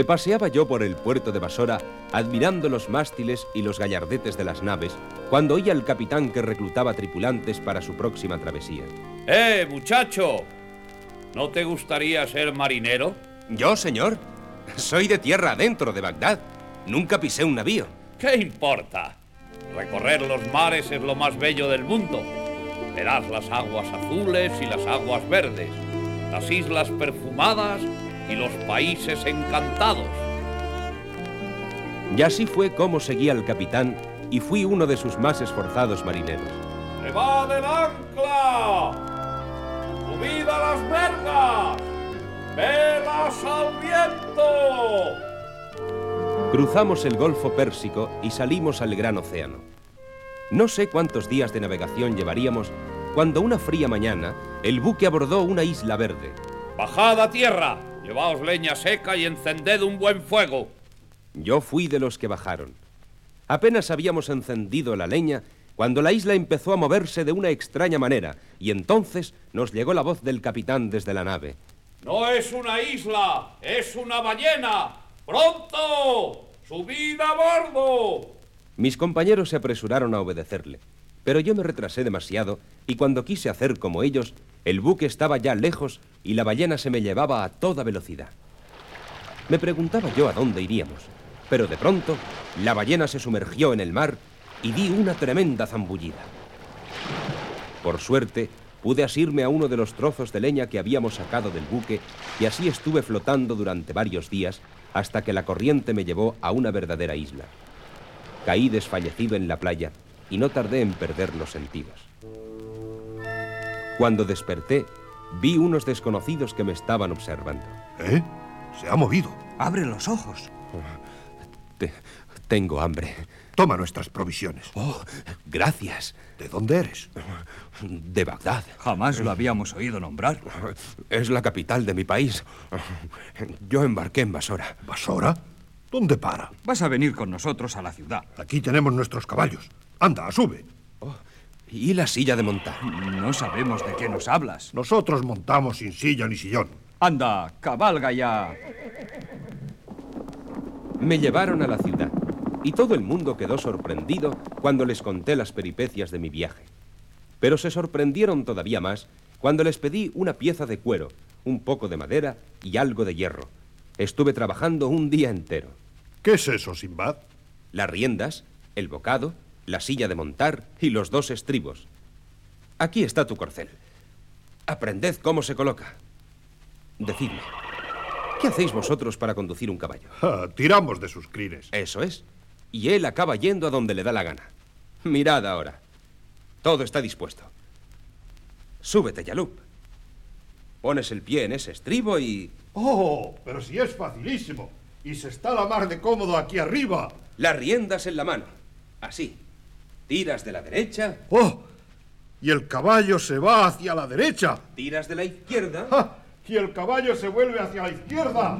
Me paseaba yo por el puerto de Basora, admirando los mástiles y los gallardetes de las naves, cuando oía al capitán que reclutaba tripulantes para su próxima travesía. ¡Eh, muchacho! ¿No te gustaría ser marinero? ¿Yo, señor? Soy de tierra adentro de Bagdad. Nunca pisé un navío. ¿Qué importa? Recorrer los mares es lo más bello del mundo. Verás las aguas azules y las aguas verdes, las islas perfumadas y los países encantados. Y así fue como seguí al capitán y fui uno de sus más esforzados marineros. ¡Levad el ancla! ¡Subid a las vergas! ¡Velas al viento! Cruzamos el Golfo Pérsico y salimos al gran océano. No sé cuántos días de navegación llevaríamos cuando una fría mañana el buque abordó una isla verde. ¡Bajad a tierra! Llevaos leña seca y encended un buen fuego. Yo fui de los que bajaron. Apenas habíamos encendido la leña cuando la isla empezó a moverse de una extraña manera y entonces nos llegó la voz del capitán desde la nave. No es una isla, es una ballena. ¡Pronto! ¡Subid a bordo! Mis compañeros se apresuraron a obedecerle, pero yo me retrasé demasiado y cuando quise hacer como ellos, el buque estaba ya lejos y la ballena se me llevaba a toda velocidad. Me preguntaba yo a dónde iríamos, pero de pronto la ballena se sumergió en el mar y di una tremenda zambullida. Por suerte, pude asirme a uno de los trozos de leña que habíamos sacado del buque y así estuve flotando durante varios días hasta que la corriente me llevó a una verdadera isla. Caí desfallecido en la playa y no tardé en perder los sentidos. Cuando desperté, vi unos desconocidos que me estaban observando. ¿Eh? Se ha movido. Abre los ojos. Te- tengo hambre. Toma nuestras provisiones. Oh, gracias. ¿De dónde eres? De Bagdad. Jamás lo habíamos oído nombrar. Es la capital de mi país. Yo embarqué en Basora. ¿Basora? ¿Dónde para? Vas a venir con nosotros a la ciudad. Aquí tenemos nuestros caballos. Anda, sube. ¿Y la silla de montar? No sabemos de qué nos hablas. Nosotros montamos sin silla ni sillón. Anda, cabalga ya. Me llevaron a la ciudad y todo el mundo quedó sorprendido cuando les conté las peripecias de mi viaje. Pero se sorprendieron todavía más cuando les pedí una pieza de cuero, un poco de madera y algo de hierro. Estuve trabajando un día entero. ¿Qué es eso, Simbad? Las riendas, el bocado, la silla de montar y los dos estribos. Aquí está tu corcel. Aprended cómo se coloca. Decidme, ¿qué hacéis vosotros para conducir un caballo? Ah, tiramos de sus crines. Eso es. Y él acaba yendo a donde le da la gana. Mirad ahora. Todo está dispuesto. Súbete, Yalup. Pones el pie en ese estribo y... Oh, pero si es facilísimo. Y se está la mar de cómodo aquí arriba. Las riendas en la mano. Así. Tiras de la derecha, Oh, y el caballo se va hacia la derecha. tiras de la izquierda. ¡Ja! Y el caballo se vuelve hacia la izquierda.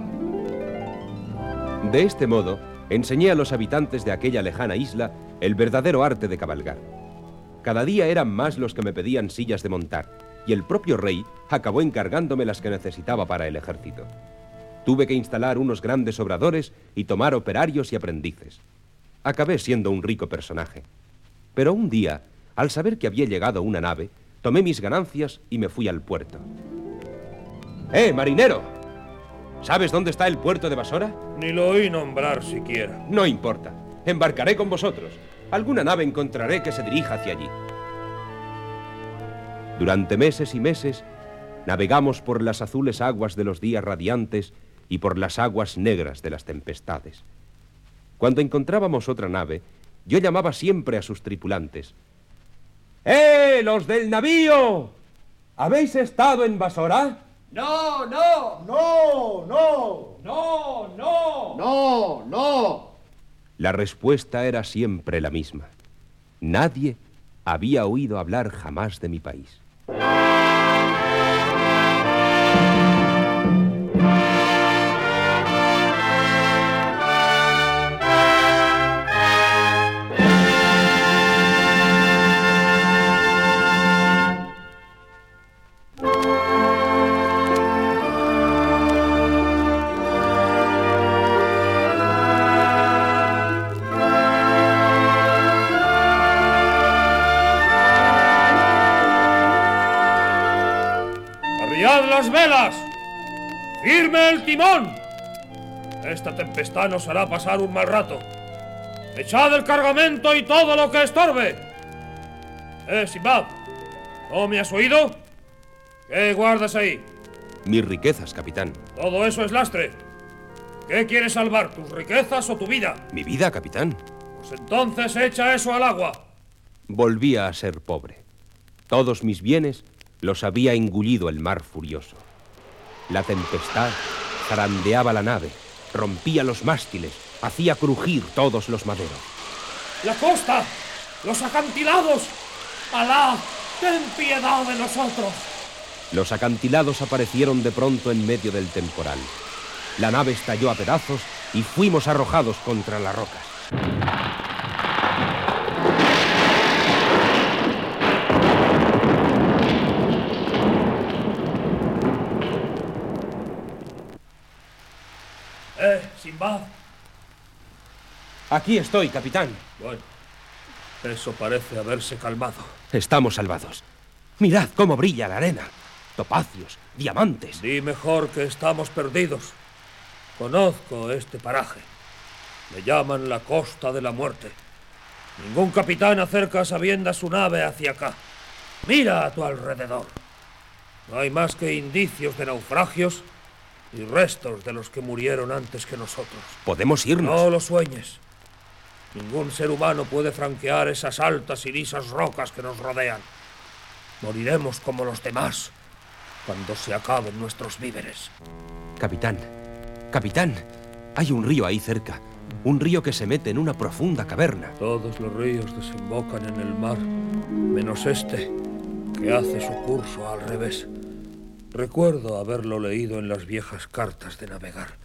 De este modo, enseñé a los habitantes de aquella lejana isla el verdadero arte de cabalgar. Cada día eran más los que me pedían sillas de montar, y el propio rey acabó encargándome las que necesitaba para el ejército. Tuve que instalar unos grandes obradores y tomar operarios y aprendices. Acabé siendo un rico personaje. Pero un día, al saber que había llegado una nave, tomé mis ganancias y me fui al puerto. ¡Eh, marinero! ¿Sabes dónde está el puerto de Basora? Ni lo oí nombrar siquiera. No importa. Embarcaré con vosotros. Alguna nave encontraré que se dirija hacia allí. Durante meses y meses navegamos por las azules aguas de los días radiantes y por las aguas negras de las tempestades. Cuando encontrábamos otra nave, yo llamaba siempre a sus tripulantes. ¡Eh, los del navío! ¿Habéis estado en Basora? No, no, No, no, no, no. no, no. La respuesta era siempre la misma. Nadie había oído hablar jamás de mi país. Velas! ¡Firme el timón! Esta tempestad nos hará pasar un mal rato. Echad el cargamento y todo lo que estorbe. Eh, Simbad, ¿no me has oído? ¿Qué guardas ahí? Mis riquezas, capitán. Todo eso es lastre. ¿Qué quieres salvar, tus riquezas o tu vida? Mi vida, capitán. Pues entonces echa eso al agua. Volvía a ser pobre. Todos mis bienes los había engullido el mar furioso. La tempestad zarandeaba la nave, rompía los mástiles, hacía crujir todos los maderos. ¡La costa! ¡Los acantilados! ¡Alá! ¡Ten piedad de nosotros! Los acantilados aparecieron de pronto en medio del temporal. La nave estalló a pedazos y fuimos arrojados contra las rocas. ¡Eh, Simbad! Aquí estoy, capitán. Bueno, eso parece haberse calmado. Estamos salvados. Mirad cómo brilla la arena. Topacios, diamantes. Di mejor que estamos perdidos. Conozco este paraje. Me llaman la Costa de la Muerte. Ningún capitán acerca a sabiendas su nave hacia acá. Mira a tu alrededor. No hay más que indicios de naufragios y restos de los que murieron antes que nosotros. Podemos irnos. No lo sueñes. Ningún ser humano puede franquear esas altas y lisas rocas que nos rodean. Moriremos como los demás cuando se acaben nuestros víveres. Capitán, capitán, hay un río ahí cerca. Un río que se mete en una profunda caverna. Todos los ríos desembocan en el mar, menos este, que hace su curso al revés. Recuerdo haberlo leído en las viejas cartas de navegar.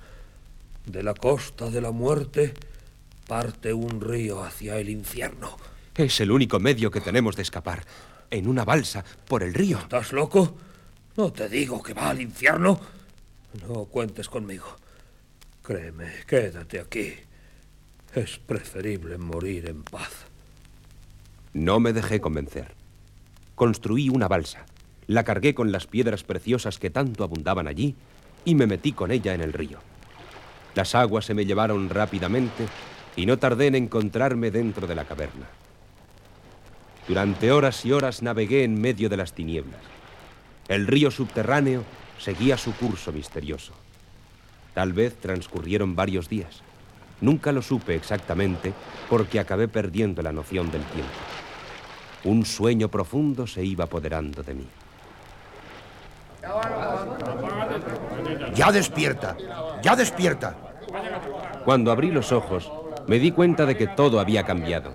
De la costa de la muerte parte un río hacia el infierno. Es el único medio que tenemos de escapar. En una balsa, por el río. ¿Estás loco? No te digo que va al infierno. No cuentes conmigo. Créeme, quédate aquí. Es preferible morir en paz. No me dejé convencer. Construí una balsa, la cargué con las piedras preciosas que tanto abundaban allí y me metí con ella en el río. Las aguas se me llevaron rápidamente y no tardé en encontrarme dentro de la caverna. Durante horas y horas navegué en medio de las tinieblas. El río subterráneo seguía su curso misterioso. Tal vez transcurrieron varios días. Nunca lo supe exactamente porque acabé perdiendo la noción del tiempo. Un sueño profundo se iba apoderando de mí. Ya despierta, ya despierta. Cuando abrí los ojos, me di cuenta de que todo había cambiado.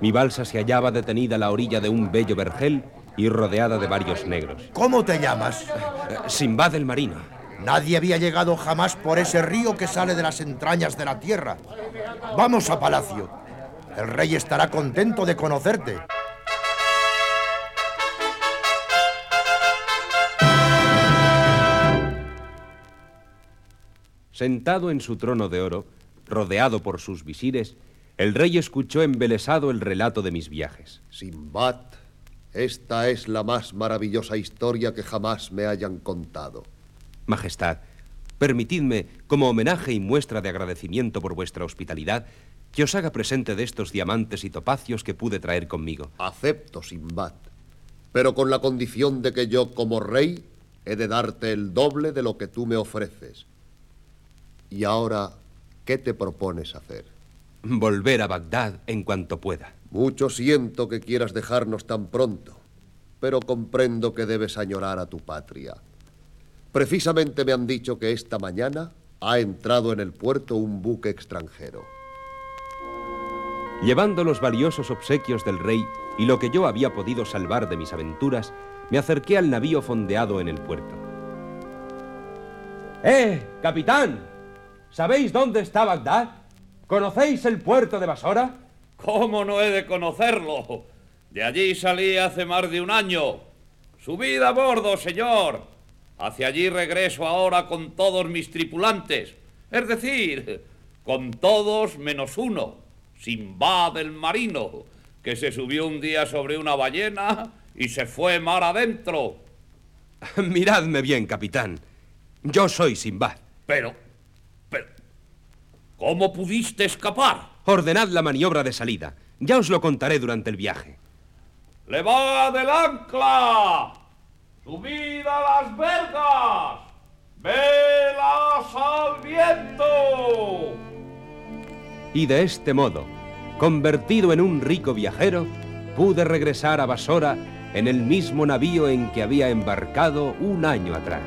Mi balsa se hallaba detenida a la orilla de un bello vergel y rodeada de varios negros. ¿Cómo te llamas? Eh, Simbad el marino. Nadie había llegado jamás por ese río que sale de las entrañas de la tierra. Vamos a palacio. El rey estará contento de conocerte. Sentado en su trono de oro, rodeado por sus visires, el rey escuchó embelesado el relato de mis viajes. Simbad, esta es la más maravillosa historia que jamás me hayan contado. Majestad, permitidme, como homenaje y muestra de agradecimiento por vuestra hospitalidad, que os haga presente de estos diamantes y topacios que pude traer conmigo. Acepto, Simbad, pero con la condición de que yo, como rey, he de darte el doble de lo que tú me ofreces. Y ahora, ¿qué te propones hacer? Volver a Bagdad en cuanto pueda. Mucho siento que quieras dejarnos tan pronto, pero comprendo que debes añorar a tu patria. Precisamente me han dicho que esta mañana ha entrado en el puerto un buque extranjero. Llevando los valiosos obsequios del rey y lo que yo había podido salvar de mis aventuras, me acerqué al navío fondeado en el puerto. ¡Eh, capitán! ¿Sabéis dónde está Bagdad? ¿Conocéis el puerto de Basora? ¿Cómo no he de conocerlo? De allí salí hace más de un año. Subid a bordo, señor. Hacia allí regreso ahora con todos mis tripulantes. Es decir, con todos menos uno, Simbad el marino, que se subió un día sobre una ballena y se fue mar adentro. Miradme bien, capitán. Yo soy Simbad. Pero, pero, ¿cómo pudiste escapar? Ordenad la maniobra de salida. Ya os lo contaré durante el viaje. ¡Levad el ancla! ¡Subid a las vergas! ¡Velas al viento! Y de este modo, convertido en un rico viajero, pude regresar a Basora en el mismo navío en que había embarcado un año atrás.